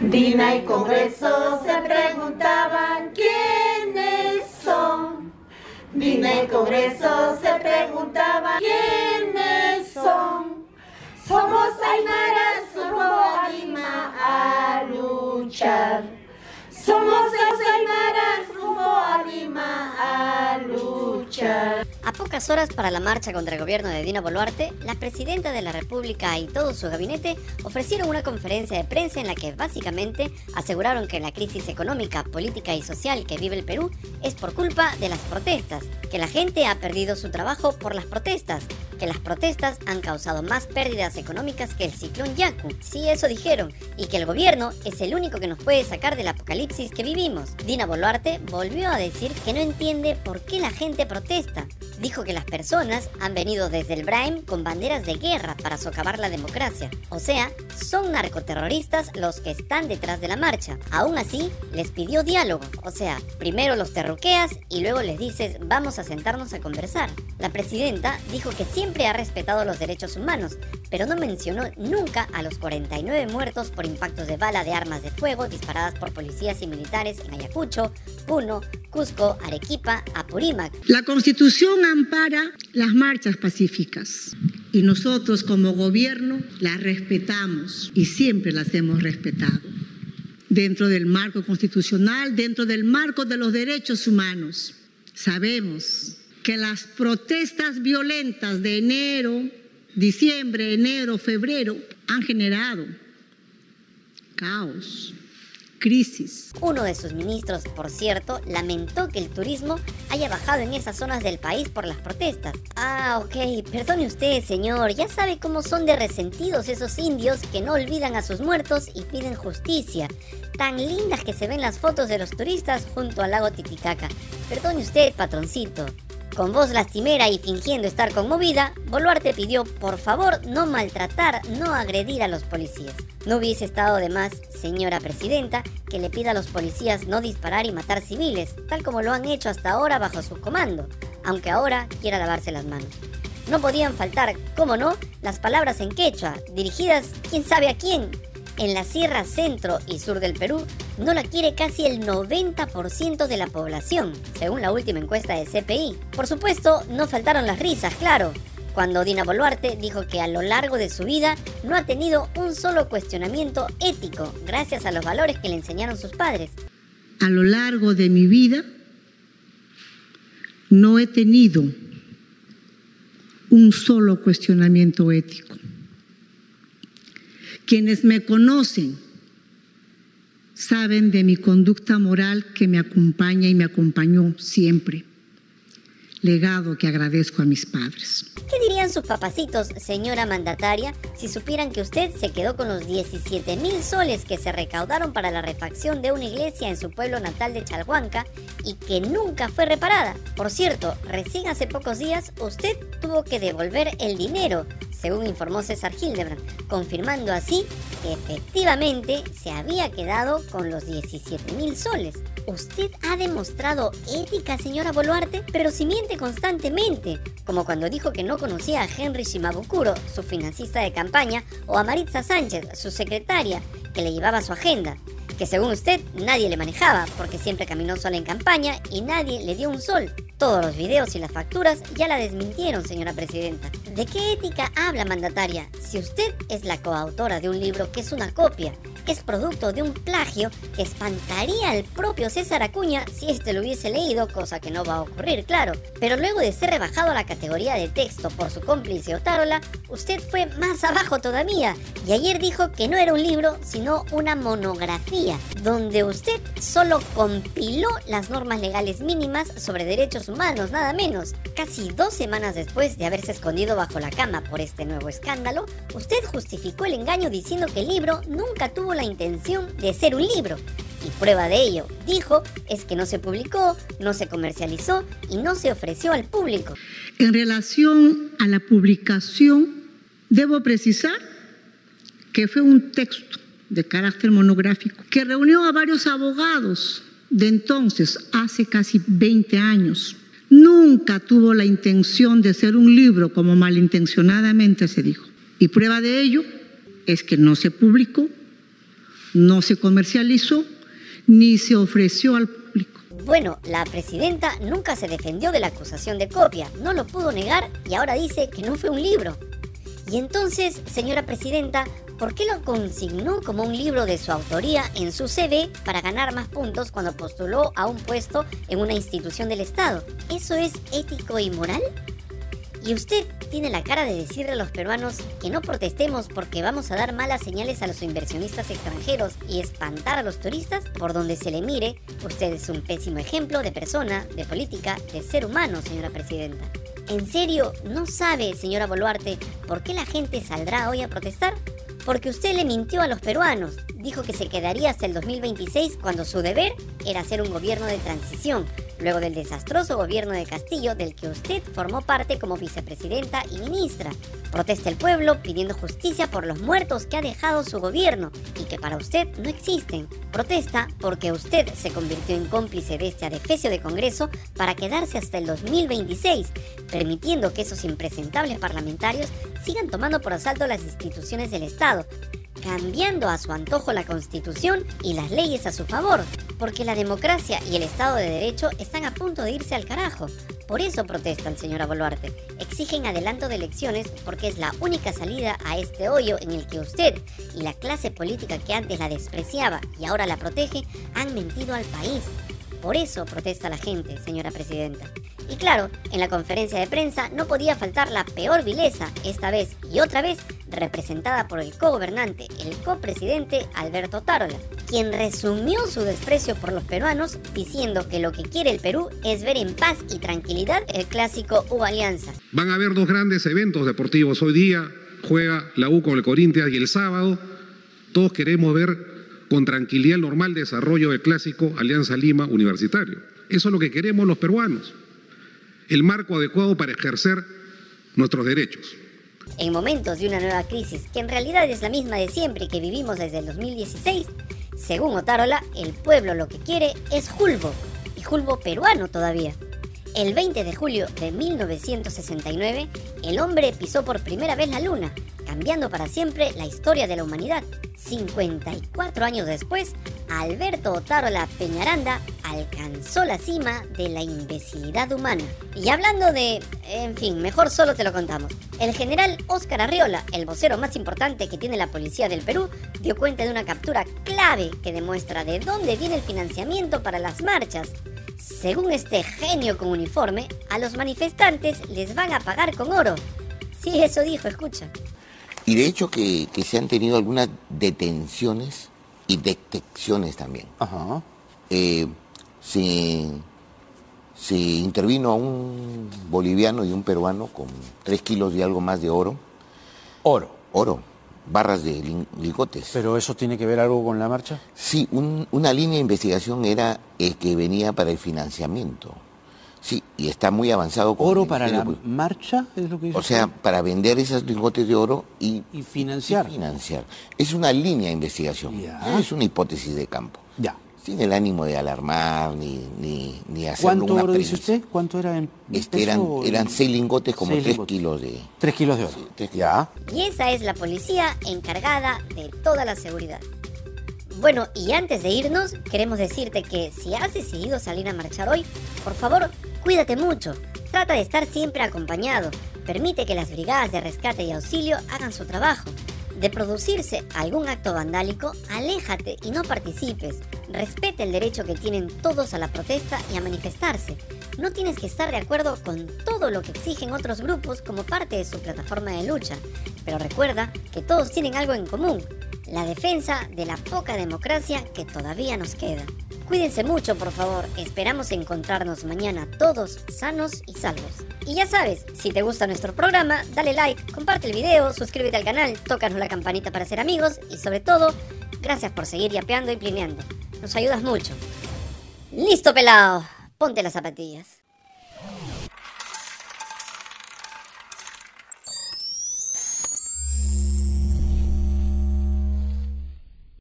Dina y Congreso se preguntaban quiénes son. Dina y Congreso se preguntaban quiénes son. Somos Aymaras rumbo a a luchar. Somos Aymaras pocas horas para la marcha contra el gobierno de Dina Boluarte, la presidenta de la República y todo su gabinete ofrecieron una conferencia de prensa en la que básicamente aseguraron que la crisis económica, política y social que vive el Perú es por culpa de las protestas, que la gente ha perdido su trabajo por las protestas, que las protestas han causado más pérdidas económicas que el ciclón Yaku. Sí, eso dijeron, y que el gobierno es el único que nos puede sacar del apocalipsis que vivimos. Dina Boluarte volvió a decir que no entiende por qué la gente protesta dijo que las personas han venido desde el Brain con banderas de guerra para socavar la democracia. O sea, son narcoterroristas los que están detrás de la marcha. Aún así, les pidió diálogo. O sea, primero los terruqueas y luego les dices vamos a sentarnos a conversar. La presidenta dijo que siempre ha respetado los derechos humanos, pero no mencionó nunca a los 49 muertos por impactos de bala de armas de fuego disparadas por policías y militares en Ayacucho, Puno, Cusco, Arequipa, Apurímac. La Constitución ampara las marchas pacíficas y nosotros como gobierno las respetamos y siempre las hemos respetado dentro del marco constitucional, dentro del marco de los derechos humanos. Sabemos que las protestas violentas de enero, diciembre, enero, febrero han generado caos, crisis. Uno de sus ministros, por cierto, lamentó que el turismo haya bajado en esas zonas del país por las protestas. Ah, ok, perdone usted, señor, ya sabe cómo son de resentidos esos indios que no olvidan a sus muertos y piden justicia. Tan lindas que se ven las fotos de los turistas junto al lago Titicaca. Perdone usted, patroncito. Con voz lastimera y fingiendo estar conmovida, Boluarte pidió por favor no maltratar, no agredir a los policías. No hubiese estado de más, señora presidenta, que le pida a los policías no disparar y matar civiles, tal como lo han hecho hasta ahora bajo su comando, aunque ahora quiera lavarse las manos. No podían faltar, cómo no, las palabras en quechua, dirigidas quién sabe a quién, en la sierra centro y sur del Perú no la quiere casi el 90% de la población, según la última encuesta de CPI. Por supuesto, no faltaron las risas, claro, cuando Dina Boluarte dijo que a lo largo de su vida no ha tenido un solo cuestionamiento ético gracias a los valores que le enseñaron sus padres. A lo largo de mi vida no he tenido un solo cuestionamiento ético. Quienes me conocen saben de mi conducta moral que me acompaña y me acompañó siempre. Legado que agradezco a mis padres. ¿Qué dirían sus papacitos, señora mandataria, si supieran que usted se quedó con los 17 mil soles que se recaudaron para la refacción de una iglesia en su pueblo natal de Chalhuanca y que nunca fue reparada? Por cierto, recién hace pocos días usted tuvo que devolver el dinero según informó César Hildebrand, confirmando así que efectivamente se había quedado con los 17 mil soles. Usted ha demostrado ética, señora Boluarte, pero si miente constantemente, como cuando dijo que no conocía a Henry Shimabukuro, su financista de campaña, o a Maritza Sánchez, su secretaria, que le llevaba su agenda que según usted nadie le manejaba porque siempre caminó sola en campaña y nadie le dio un sol. Todos los videos y las facturas ya la desmintieron, señora presidenta. ¿De qué ética habla mandataria si usted es la coautora de un libro que es una copia es producto de un plagio que espantaría al propio César Acuña si éste lo hubiese leído, cosa que no va a ocurrir, claro. Pero luego de ser rebajado a la categoría de texto por su cómplice Otárola, usted fue más abajo todavía y ayer dijo que no era un libro, sino una monografía, donde usted solo compiló las normas legales mínimas sobre derechos humanos, nada menos. Casi dos semanas después de haberse escondido bajo la cama por este nuevo escándalo, usted justificó el engaño diciendo que el libro nunca tuvo la intención de ser un libro. Y prueba de ello, dijo, es que no se publicó, no se comercializó y no se ofreció al público. En relación a la publicación, debo precisar que fue un texto de carácter monográfico que reunió a varios abogados de entonces, hace casi 20 años. Nunca tuvo la intención de ser un libro como malintencionadamente se dijo. Y prueba de ello es que no se publicó No se comercializó ni se ofreció al público. Bueno, la presidenta nunca se defendió de la acusación de copia, no lo pudo negar y ahora dice que no fue un libro. Y entonces, señora presidenta, ¿por qué lo consignó como un libro de su autoría en su CV para ganar más puntos cuando postuló a un puesto en una institución del Estado? ¿Eso es ético y moral? ¿Y usted tiene la cara de decirle a los peruanos que no protestemos porque vamos a dar malas señales a los inversionistas extranjeros y espantar a los turistas? Por donde se le mire, usted es un pésimo ejemplo de persona, de política, de ser humano, señora presidenta. ¿En serio no sabe, señora Boluarte, por qué la gente saldrá hoy a protestar? Porque usted le mintió a los peruanos. Dijo que se quedaría hasta el 2026 cuando su deber era ser un gobierno de transición, luego del desastroso gobierno de Castillo del que usted formó parte como vicepresidenta y ministra. Protesta el pueblo pidiendo justicia por los muertos que ha dejado su gobierno y que para usted no existen. Protesta porque usted se convirtió en cómplice de este adefesio de Congreso para quedarse hasta el 2026, permitiendo que esos impresentables parlamentarios sigan tomando por asalto las instituciones del Estado, cambiando a su antojo la constitución y las leyes a su favor, porque la democracia y el Estado de Derecho están a punto de irse al carajo. Por eso protestan, señora Boluarte. Exigen adelanto de elecciones porque es la única salida a este hoyo en el que usted y la clase política que antes la despreciaba y ahora la protege han mentido al país. Por eso protesta la gente, señora presidenta. Y claro, en la conferencia de prensa no podía faltar la peor vileza, esta vez y otra vez representada por el co-gobernante, el copresidente Alberto Tarola, quien resumió su desprecio por los peruanos diciendo que lo que quiere el Perú es ver en paz y tranquilidad el clásico U Alianza. Van a haber dos grandes eventos deportivos hoy día, juega la U con el Corinthians y el sábado todos queremos ver con tranquilidad el normal desarrollo del clásico Alianza Lima Universitario. Eso es lo que queremos los peruanos el marco adecuado para ejercer nuestros derechos. En momentos de una nueva crisis, que en realidad es la misma de siempre que vivimos desde el 2016, según Otárola, el pueblo lo que quiere es Julbo, y Julbo peruano todavía. El 20 de julio de 1969, el hombre pisó por primera vez la luna, cambiando para siempre la historia de la humanidad. 54 años después, Alberto Otárola Peñaranda alcanzó la cima de la imbecilidad humana. Y hablando de... En fin, mejor solo te lo contamos. El general Óscar Arriola, el vocero más importante que tiene la policía del Perú, dio cuenta de una captura clave que demuestra de dónde viene el financiamiento para las marchas. Según este genio con uniforme, a los manifestantes les van a pagar con oro. Sí, eso dijo, escucha. Y de hecho que, se han tenido algunas detenciones y detecciones también. Ajá. Eh, se, se, intervino a un boliviano y un peruano con tres kilos y algo más de oro. Oro. Oro, barras de lingotes. ¿Pero eso tiene que ver algo con la marcha? Sí, una línea de investigación era el que venía para el financiamiento. Sí, y está muy avanzado. Con ¿Oro para la marcha? Es lo que o sea, para vender esos lingotes de oro y, financiar. financiar. Es una línea de investigación, no es una hipótesis de campo. Ya. Sin el ánimo de alarmar ni, ni, ni hacer ¿Cuánto oro dice usted? ¿Cuánto era en este, eran, eran seis lingotes como tres kilos de... Tres kilos de oro. Ya. Y esa es la policía encargada de toda la seguridad. Bueno, y antes de irnos, queremos decirte que si has decidido salir a marchar hoy, por favor, cuídate mucho. Trata de estar siempre acompañado. Permite que las brigadas de rescate y auxilio hagan su trabajo. De producirse algún acto vandálico, aléjate y no participes. Respete el derecho que tienen todos a la protesta y a manifestarse. No tienes que estar de acuerdo con todo lo que exigen otros grupos como parte de su plataforma de lucha, pero recuerda que todos tienen algo en común, la defensa de la poca democracia que todavía nos queda. Cuídense mucho, por favor. Esperamos encontrarnos mañana todos sanos y salvos. Y ya sabes, si te gusta nuestro programa, dale like, comparte el video, suscríbete al canal, tócanos la campanita para ser amigos y sobre todo, gracias por seguir yapeando y plineando. Nos ayudas mucho. Listo, pelado. Ponte las zapatillas.